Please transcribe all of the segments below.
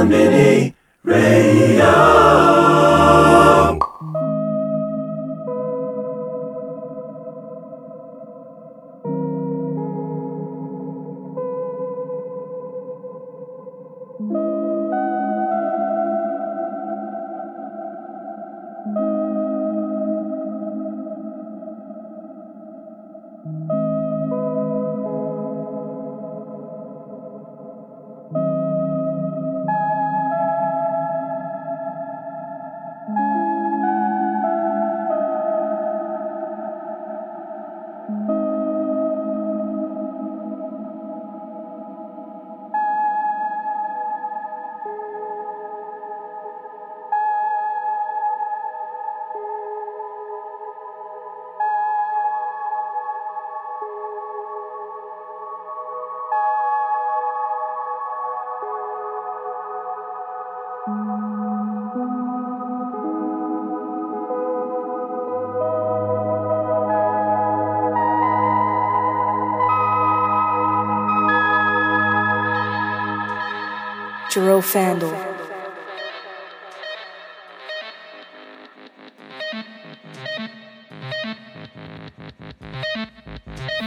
Konbini Radio. Jarreau Vandal.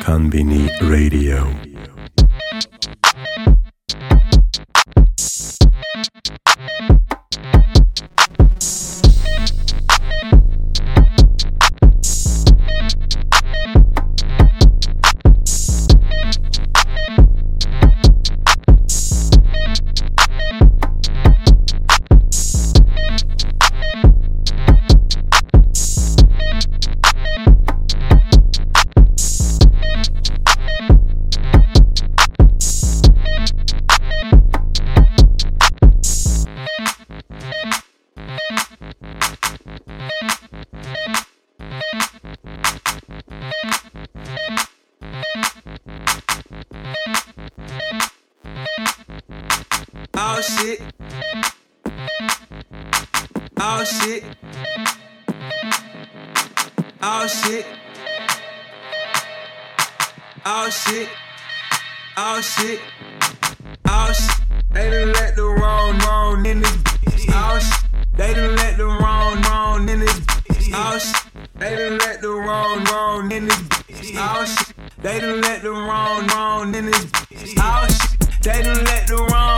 Konbini Radio. Oh, shit. Oh shit. Oh shit. Oh shit. Oh shit. Oh shit. They done let the wrong wrong in this bitch. Oh shit. They done let the wrong wrong in this bitch. Oh shit. They done let the wrong wrong in this bitch. Oh shit. They done let the wrong wrong in this bitch. Oh shit. They done let the wrong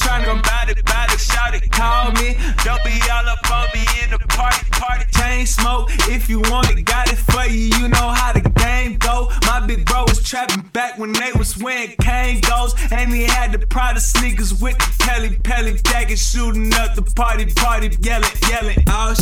tryna, tryna about it, about it, shout it, call me. Don't be all up on me in the party, party. Chain smoke, if you want it, got it for you. You know how the game go. My big bro was trapping back when they was wearing cane goes. And he had the Prada sneakers with the Pelly Pelly jacket, shooting up the party, party, yelling, yelling. Oh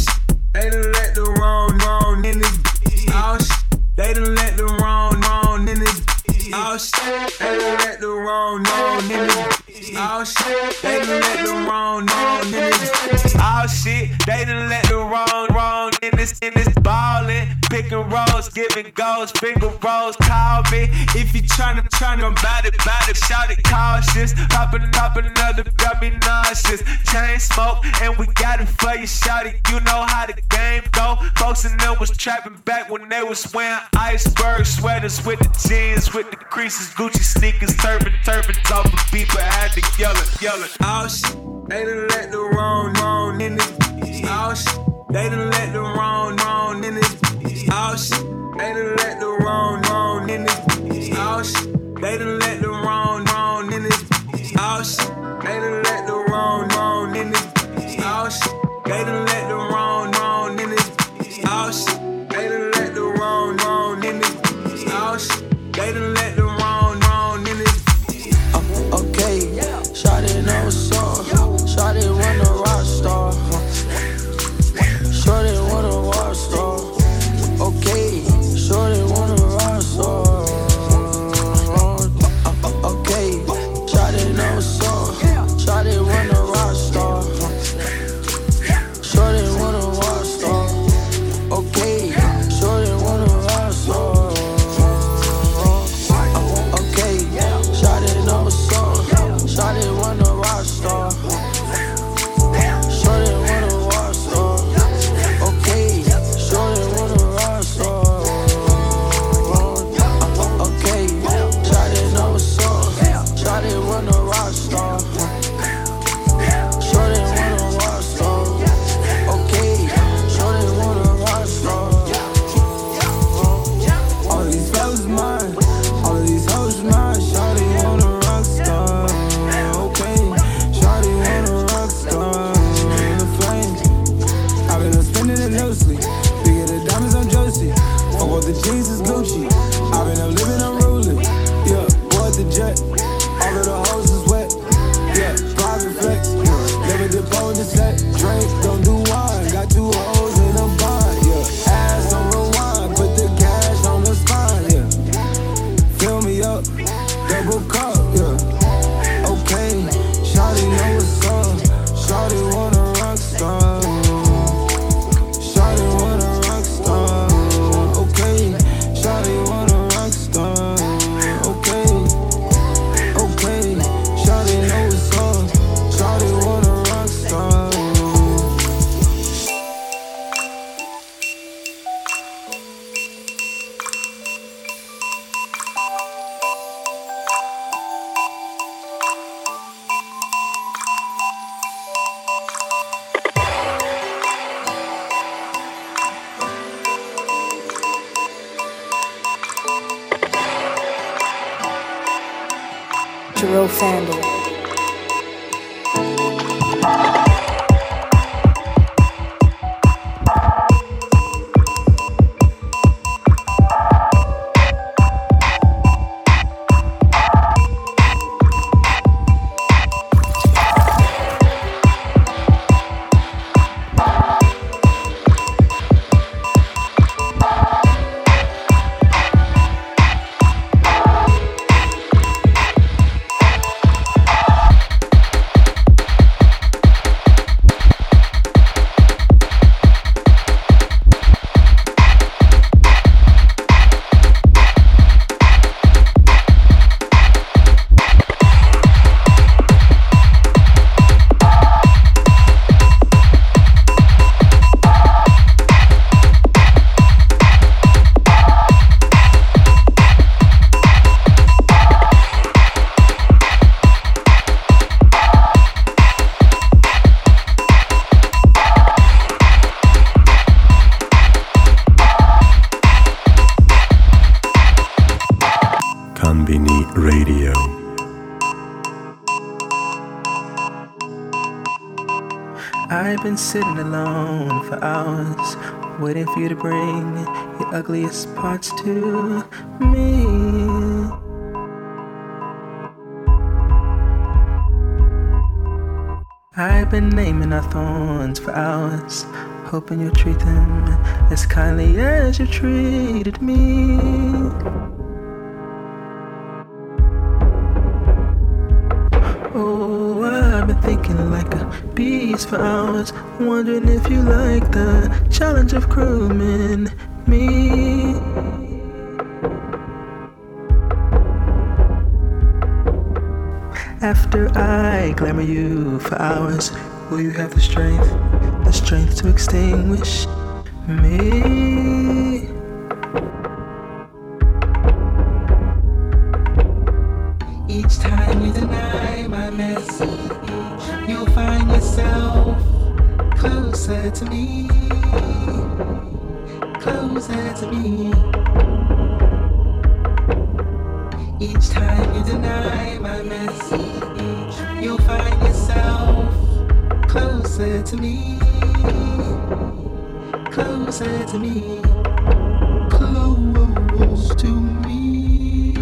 rolls, giving goals, finger rolls. Call me if you tryna, tryna about it, about it. Shout it cautious. Poppin', poppin' another, got me nauseous. Chain smoke, and we got it for you, shout it. You know how the game go. Folks in them was trapping back when they was wearing iceberg sweaters with the jeans, with the creases, Gucci sneakers, turban, turbans off the beat, but had to yell it, yell it. Oh shit, they done let the wrong, wrong in this. Oh shit, they done let the wrong, wrong in this bitch. Oh shit, they done let the wrong, wrong in this bitch. Oh shit, they done let the wrong, wrong in this bitch. Oh shit, they done let the wrong, wrong in this. Oh shit, they done let the wrong, wrong in this. Oh shit, they done let the wrong, wrong in this. Oh shit, they done Vandal. Sitting alone for hours, waiting for you to bring your ugliest parts to me. I've been naming our thorns for hours, hoping you'll treat them as kindly as you treated me. Thinking like a beast for hours, wondering if you like the challenge of grooming me. After I glamour you for hours, will you have the strength, the strength to extinguish me? To me, closer to me, close to me.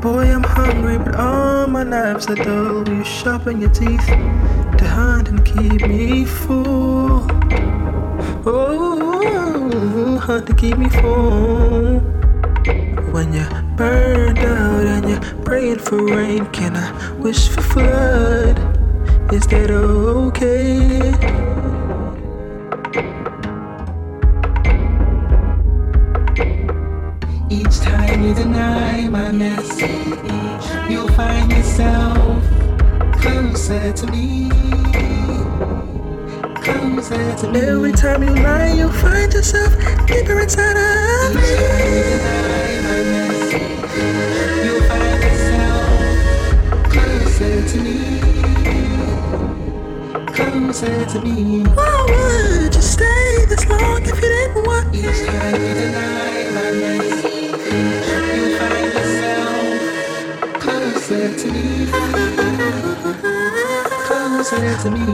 Boy, I'm hungry, but all my knives are dull. You sharpen your teeth to hunt and keep me full. Oh, hunt to keep me full. When out and you're praying for rain, can I wish for flood? Is that okay? Each time you deny my message, you'll find yourself closer to me. Closer to me. Every time you lie, you'll find yourself deeper inside of me. To me. Closer to me. Why would you stay this long if you didn't want? me? Each time you deny my message. You find yourself closer to me, closer to me,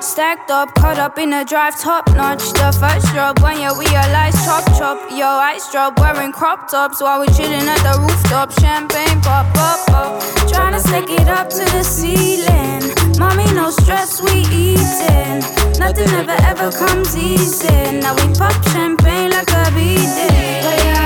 stacked up, caught up in a drive, top notch. The first drop when you realize, chop chop, yo ice drop, wearing crop tops while we chilling at the rooftop, champagne pop up, trying to stick it up to the ceiling. Mommy, no stress, we eating. Nothing ever ever comes easy. Now we pop champagne like a beating.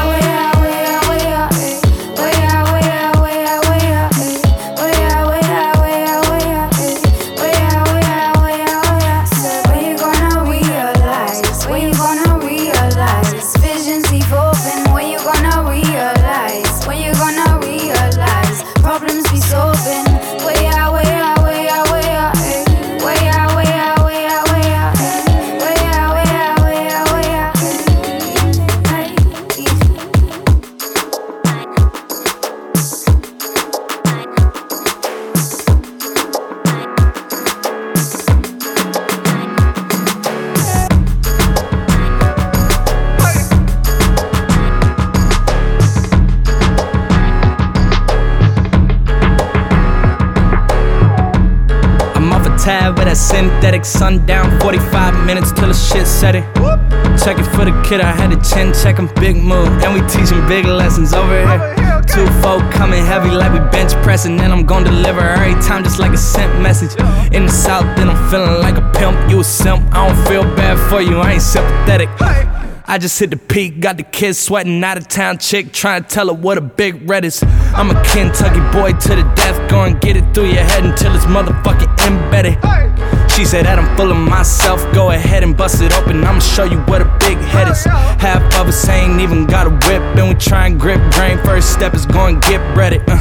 A with that synthetic sundown. 45 minutes till the shit set it. Check it for the kid, I had a chin check him, big move. And we teaching big lessons over here. Two folk coming heavy like we bench pressing. And I'm gon' deliver every time just like a sent message. In the south, then I'm feeling like a pimp. You a simp, I don't feel bad for you, I ain't sympathetic. I just hit the peak, got the kids sweating out of town chick, trying to tell her what a big red is. I'm a Kentucky boy to the death, go and get it through your head until it's motherfucking embedded. She said that I'm full of myself, go ahead and bust it open, I'ma show you what a big head is. Half of us ain't even got a whip, and we try and grip brain. First step is go and get ready. Uh,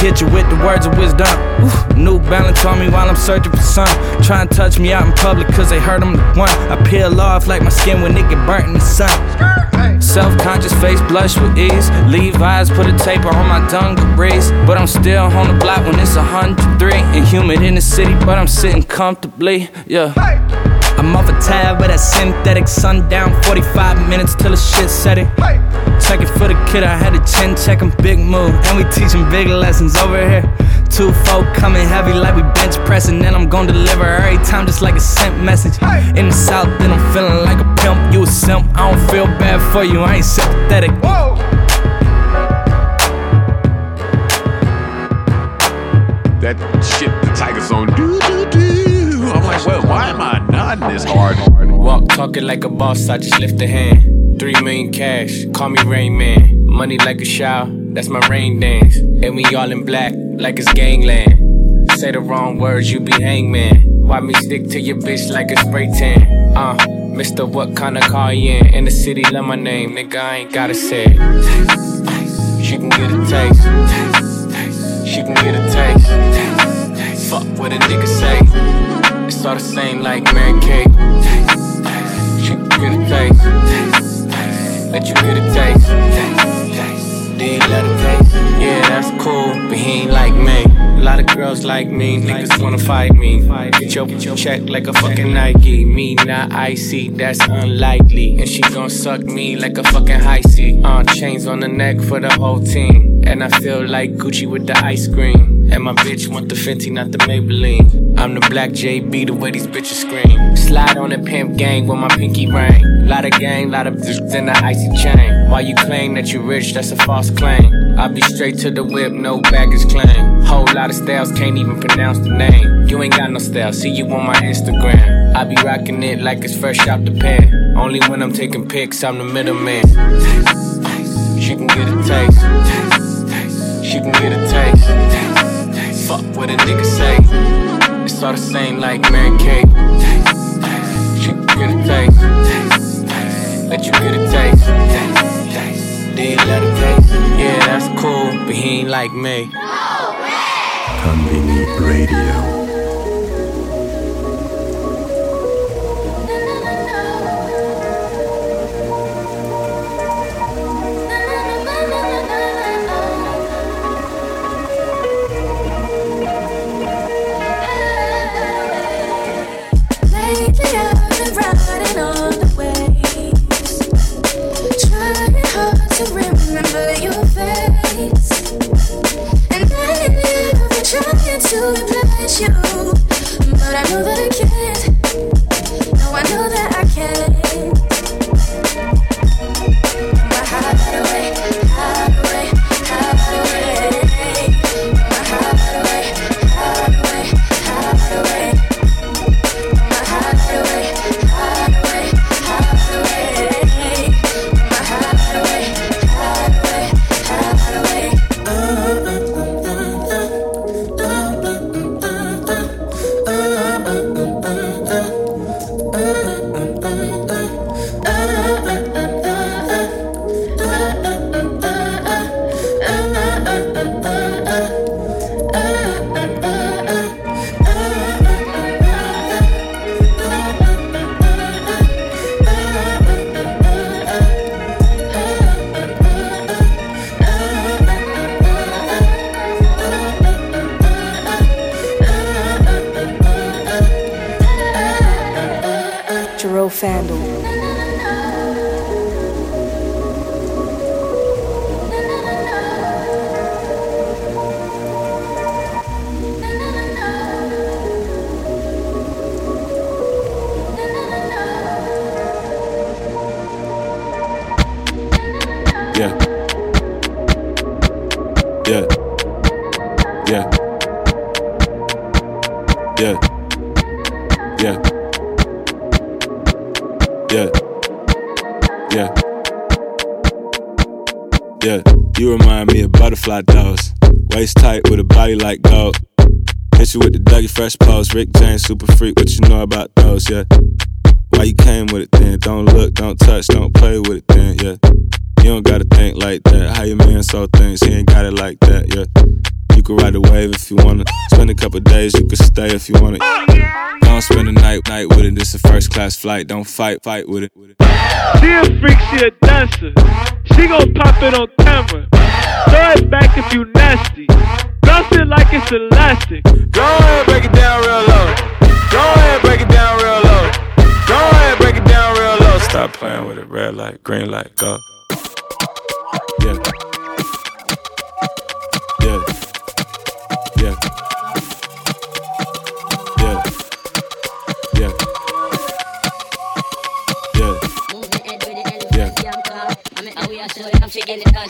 hit you with the words of wisdom. Ooh, New balance on me while I'm searching for sun. Try and touch me out in public, cause they heard I'm the one. I peel off like my skin when it get burnt in the sun. Self conscious face blush with ease. Levi's put a taper on my dungarees. But I'm still on the block when it's 103. And humid in the city, but I'm sitting comfortably. Yeah. I'm off a tab with that synthetic sundown. 45 minutes till the shit set it. Check it for the kid, I had a chin check him, big move. And we teach teaching big lessons over here. Two folk coming heavy like we bench pressing. And I'm gon' deliver every time just like a sent message. In the south, then I'm feeling like a pimp. You a simp, I don't feel bad for you, I ain't sympathetic. that shit the Tiger's on. Do, do, do. Well, why am I nodding this hard? Walk talking like a boss, I just lift a hand. Three million cash, call me Rain Man. Money like a shower, that's my rain dance. And we all in black, like it's gangland. Say the wrong words, you be hangman. Why me stick to your bitch like a spray tan? Uh, Mister, what kind of car you in? In the city, love my name, nigga, I ain't gotta say it. She can get a taste. Girls like me, niggas wanna fight me. Get your, check like a fucking Nike. Me not icy, that's unlikely. And she gon' suck me like a fucking high C. Uh, chains on the neck for the whole team. And I feel like Gucci with the ice cream. And my bitch want the Fenty, not the Maybelline. I'm the black JB, the way these bitches scream. Slide on the pimp gang with my pinky ring. Lot of gang, lot of bitches in the icy chain. While you claim that you rich, that's a false claim. I be straight to the whip, no baggage claim. Whole lot of styles, can't even pronounce the name. You ain't got no style, see you on my Instagram. I be rocking it like it's fresh out the pan. Only when I'm taking pics, I'm the middleman. She can get a taste. She can get a taste. Fuck what a nigga say. It's all the same like Mary Kate. Can get a taste. let you get a taste. let it taste. Yeah, that's cool, but he ain't like me. Konbini Radio. trying to replace you, but I know that I can't. Fresh pose. Rick James, super freak. What you know about those? Yeah. Why you came with it then? Don't look, don't touch, don't play with it then. Yeah. You don't gotta think like that. How your man so thinks, he ain't got it like that. Yeah. You could ride a wave if you wanna. Spend a couple days, you could stay if you wanna. Don't spend a night night with it. This a first class flight. Don't fight fight with it. She a freak, she a dancer. She gon' pop it on camera. Throw it back if you nasty. Bounce it like it's elastic. Go ahead, break it down real low. Go ahead, break it down real low. Go ahead, break it down real low. Stop playing with it. Red light, green light, go.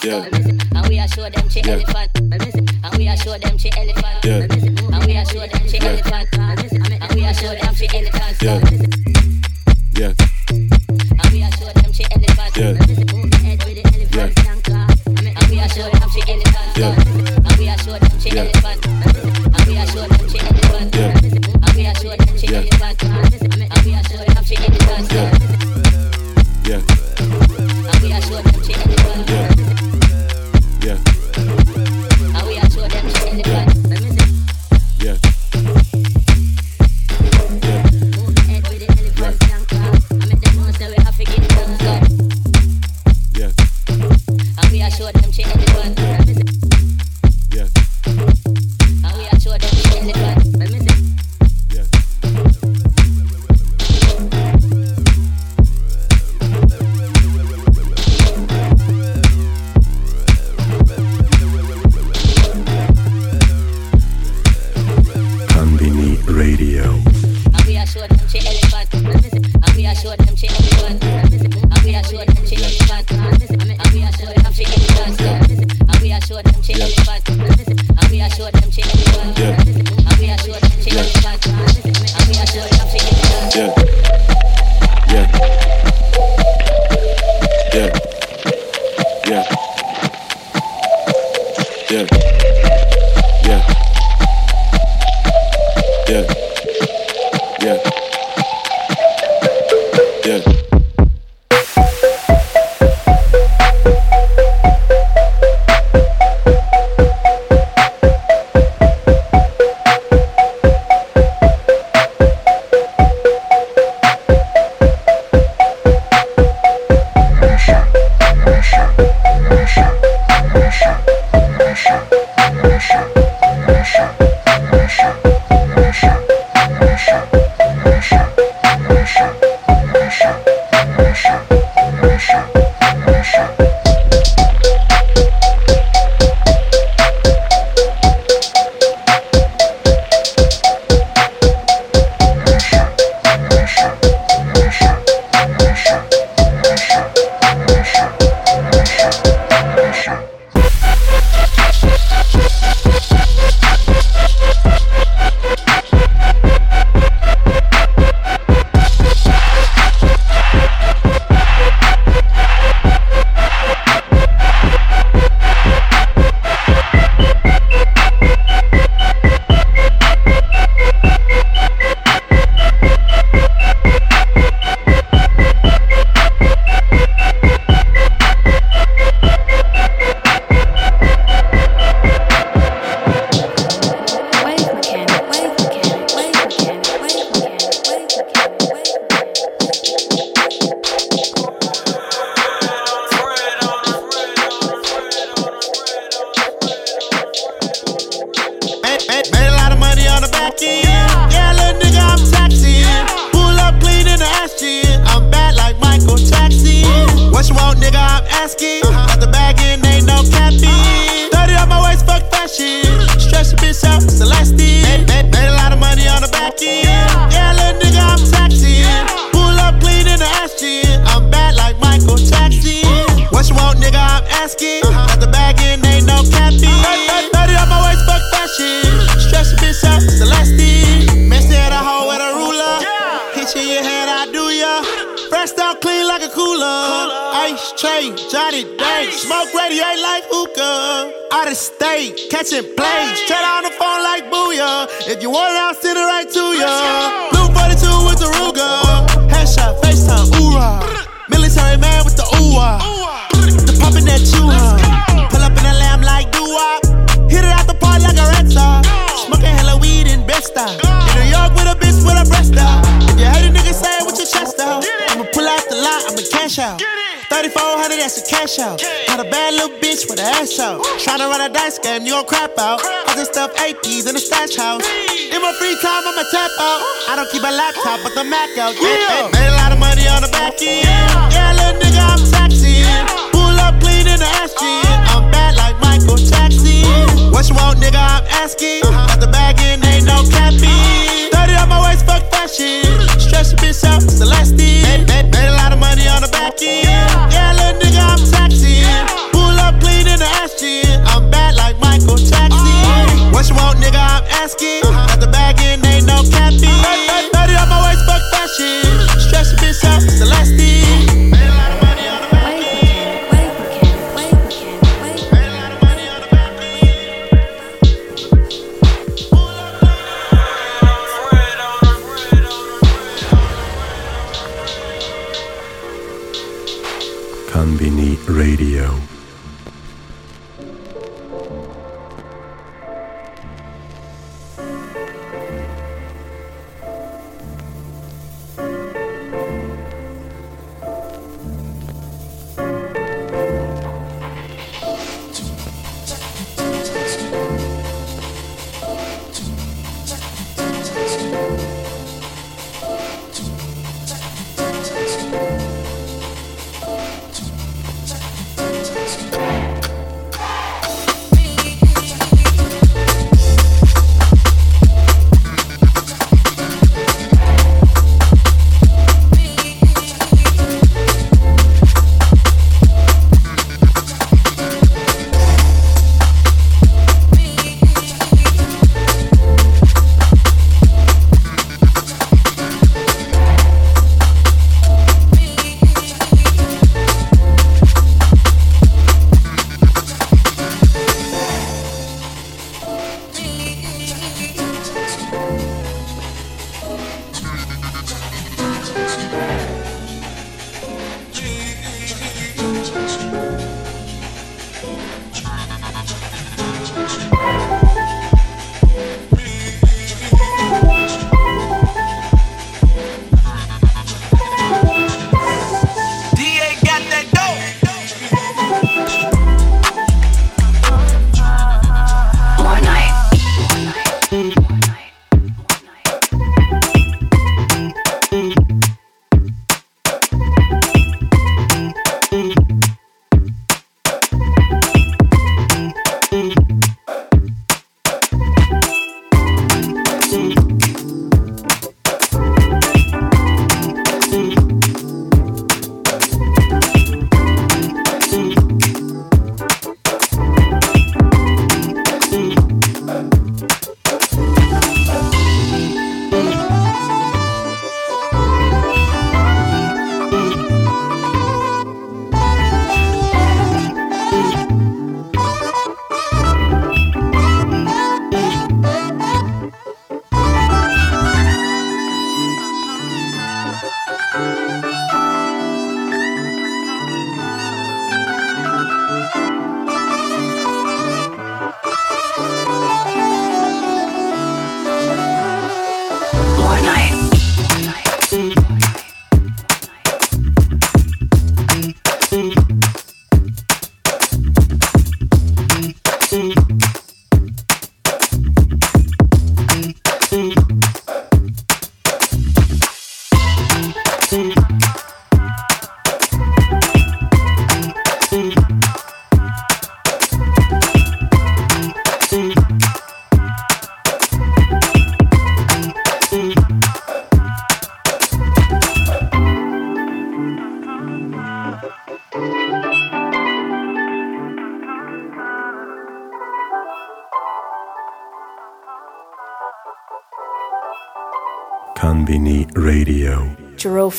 Yeah. And we are show them she elephant. And we are show them she elephant. Johnny Day. Smoke radiate like hookah. Out of state, catching plays. Straight on the phone like booyah. If you want it, I'll send it right to ya. Blue 42 with the Ruger. Headshot, FaceTime, ooh Military man with the ooh The pumping that you Pull up in a lamb like doo Hit it out the park like a red star. Smoking hella weed in Bed-Stuy. In New York with a bitch with a breast out. If you hate a nigga, say it with your chest out. I'ma pull out the lot, I'ma cash out. 3400, that's a cash out. Got a bad little bitch with an ass out. Tryna run a dice game, you gon' crap out. All this stuff APs in the stash house. In my free time, I'ma tap out. I don't keep a laptop, but the Mac out. Yeah, made a lot of money on the back end. Yeah, little nigga, I'm taxing. Pull up clean in the ass gym. I'm bad like Michael Jackson. What you want, nigga? I'm asking. Got the bag in, ain't no capping. 30 on my waist, fuck fashion. Stretch the bitch out, Celeste. Made, made, made a lot of money on the back end. Yeah, little nigga, I'm taxing. Pull up clean in the ass. I'm bad like Michael Jackson. Uh-huh. What you want, nigga? I'm asking.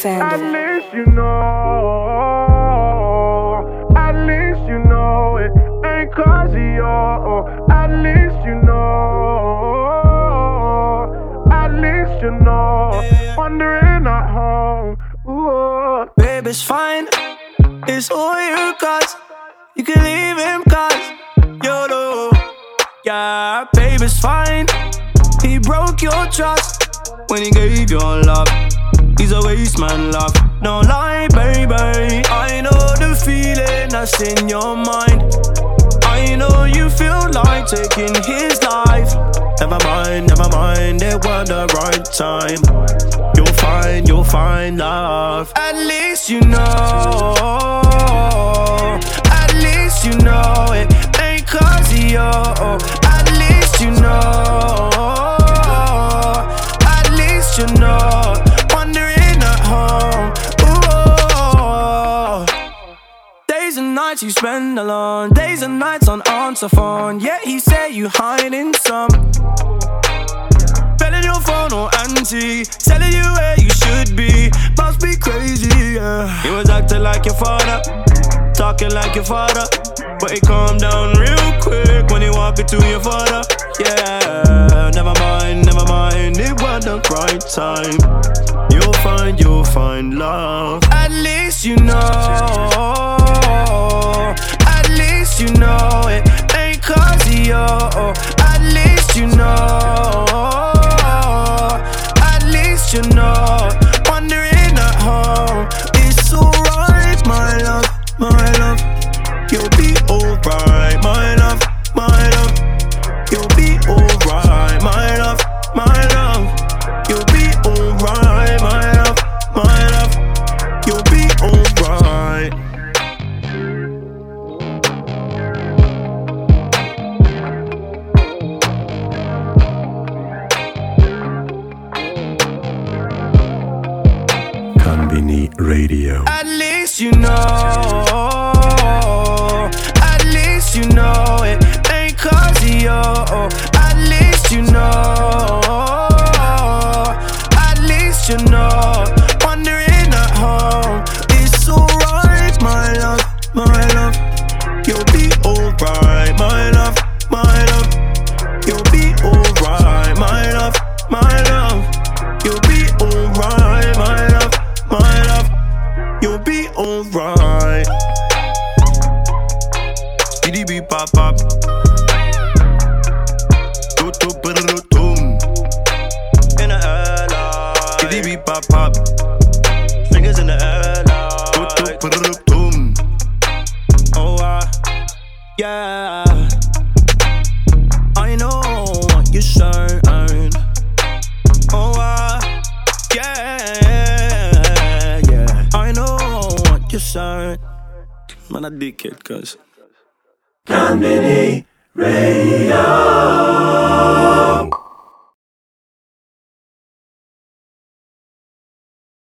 Jerome At least you know. At least you know it ain't cause of you. At least you know. At least you know. Wondering at home. Ooh. Babe, it's fine. It's all you cause. You can leave him cause YOLO. Yeah, babe, it's fine. He broke your trust when he gave your love. He's a waste man, love. No lie, baby. I know the feeling that's in your mind. I know you feel like taking his life. Never mind, never mind, it was the right time. You'll find, you'll find love. At least you know. At least you know it ain't cause of you. At least you know. Nights you spend alone. Days and nights on answer phone. Yet he say you hiding some. Belling your phone or auntie. Telling you where you should be. Must be crazy, yeah. He was acting like your father. Talking like your father. But he calmed down real quick when he walked into your father. Yeah, never mind, never mind. It was the right time.